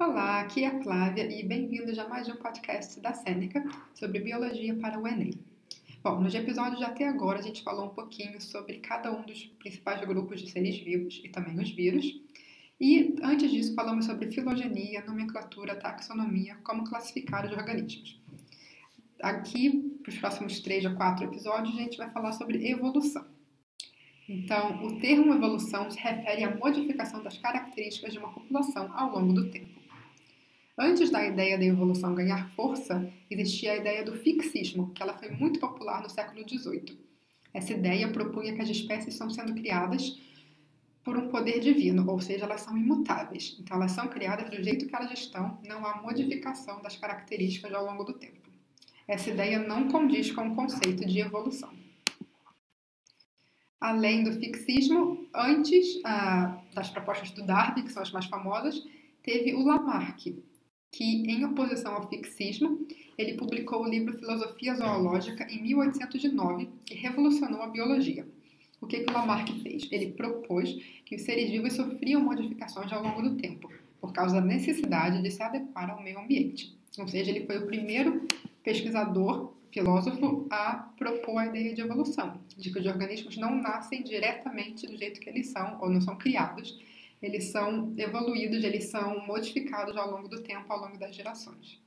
Olá, aqui é a Flávia e bem-vindos a mais um podcast da Sêneca sobre biologia para o Enem. Bom, nos episódios de até agora a gente falou um pouquinho sobre cada um dos principais grupos de seres vivos e também os vírus. E antes disso falamos sobre filogenia, nomenclatura, taxonomia, como classificar os organismos. Aqui, para os próximos três a quatro episódios, a gente vai falar sobre evolução. Então, o termo evolução se refere à modificação das características de uma população ao longo do tempo. Antes da ideia da evolução ganhar força, existia a ideia do fixismo, que ela foi muito popular no século XVIII. Essa ideia propunha que as espécies estão sendo criadas por um poder divino, ou seja, elas são imutáveis. Então, elas são criadas do jeito que elas estão, não há modificação das características ao longo do tempo. Essa ideia não condiz com o conceito de evolução. Além do fixismo, antes ah, das propostas do Darwin, que são as mais famosas, teve o Lamarck, que, em oposição ao fixismo, ele publicou o livro Filosofia Zoológica em 1809, que revolucionou a biologia. O que, que Lamarck fez? Ele propôs que os seres vivos sofriam modificações ao longo do tempo, por causa da necessidade de se adequar ao meio ambiente. Ou seja, ele foi o primeiro pesquisador, filósofo, a propor a ideia de evolução, de que os organismos não nascem diretamente do jeito que eles são, ou não são criados, eles são evoluídos, eles são modificados ao longo do tempo, ao longo das gerações.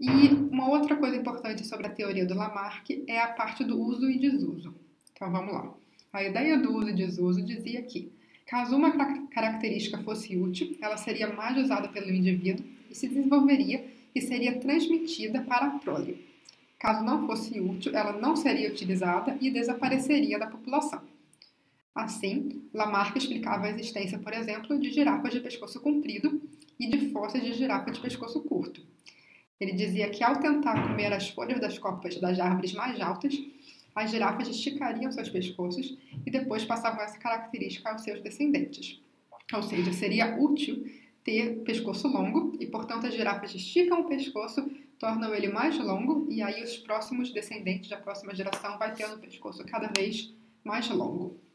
E uma outra coisa importante sobre a teoria do Lamarck é a parte do uso e desuso. Então vamos lá. A ideia do uso e desuso dizia que, caso uma característica fosse útil, ela seria mais usada pelo indivíduo e se desenvolveria e seria transmitida para a prole. Caso não fosse útil, ela não seria utilizada e desapareceria da população. Assim, Lamarck explicava a existência, por exemplo, de girafas de pescoço comprido e de fósseis de girafa de pescoço curto. Ele dizia que, ao tentar comer as folhas das copas das árvores mais altas, as girafas esticariam seus pescoços e depois passavam essa característica aos seus descendentes. Ou seja, seria útil ter pescoço longo e, portanto, as girafas esticam o pescoço, tornam ele mais longo e aí os próximos descendentes da próxima geração vai tendo o pescoço cada vez mais longo.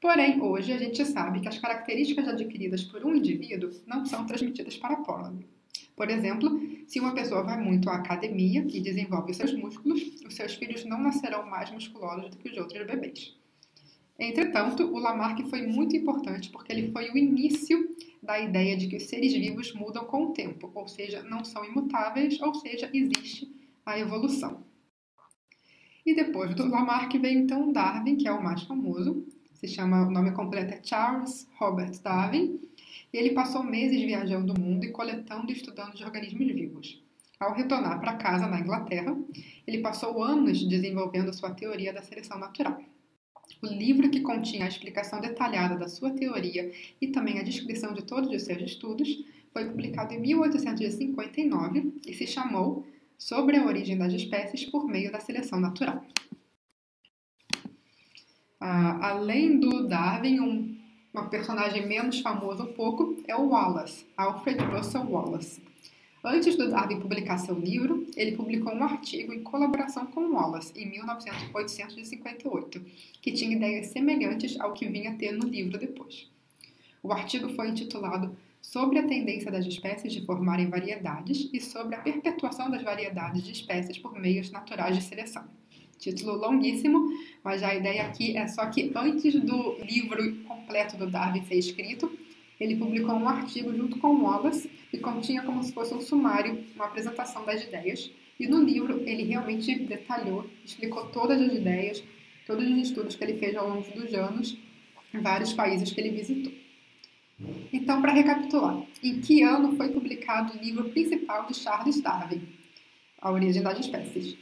Porém, hoje a gente sabe que as características adquiridas por um indivíduo não são transmitidas para a prole. Por exemplo, se uma pessoa vai muito à academia e desenvolve seus músculos, os seus filhos não nascerão mais musculosos do que os outros bebês. Entretanto, o Lamarck foi muito importante porque ele foi o início da ideia de que os seres vivos mudam com o tempo, ou seja, não são imutáveis, ou seja, existe a evolução. E depois do Lamarck veio então Darwin, que é o mais famoso, se chama, o nome completo é Charles Robert Darwin, e ele passou meses viajando o mundo e coletando e estudando os organismos vivos. Ao retornar para casa na Inglaterra, ele passou anos desenvolvendo sua teoria da seleção natural. O livro que continha a explicação detalhada da sua teoria e também a descrição de todos os seus estudos foi publicado em 1859 e se chamou Sobre a origem das espécies por meio da seleção natural. Ah, além do Darwin, um, uma personagem menos famosa um pouco é o Wallace, Alfred Russel Wallace. Antes do Darwin publicar seu livro, ele publicou um artigo em colaboração com Wallace, em 1858, que tinha ideias semelhantes ao que vinha a ter no livro depois. O artigo foi intitulado Sobre a tendência das espécies de formarem variedades e sobre a perpetuação das variedades de espécies por meios naturais de seleção. Título longuíssimo, mas a ideia aqui é só que antes do livro completo do Darwin ser escrito, ele publicou um artigo junto com Wallace e continha como se fosse um sumário, uma apresentação das ideias. E no livro ele realmente detalhou, explicou todas as ideias, todos os estudos que ele fez ao longo dos anos em vários países que ele visitou. Então, para recapitular, em que ano foi publicado o livro principal de Charles Darwin, A Origem das Espécies?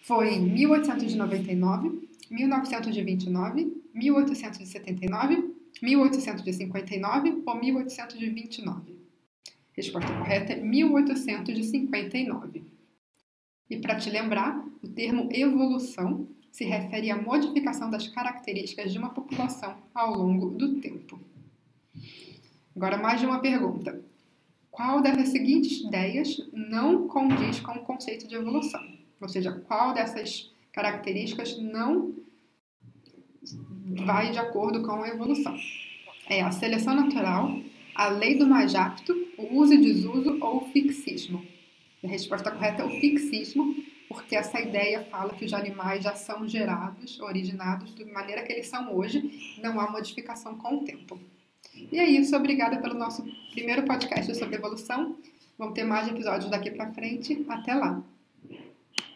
Foi em 1899, 1929, 1879, 1859 ou 1829? Resposta correta é 1859. E para te lembrar, o termo evolução se refere à modificação das características de uma população ao longo do tempo. Agora, mais de uma pergunta. Qual dessas seguintes ideias não condiz com o conceito de evolução? Ou seja, qual dessas características não vai de acordo com a evolução? É a seleção natural, a lei do mais apto, o uso e desuso ou o fixismo? A resposta correta é o fixismo, porque essa ideia fala que os animais já são gerados, originados de maneira que eles são hoje, não há modificação com o tempo. E é isso, obrigada pelo nosso primeiro podcast sobre evolução. Vamos ter mais episódios daqui para frente. Até lá!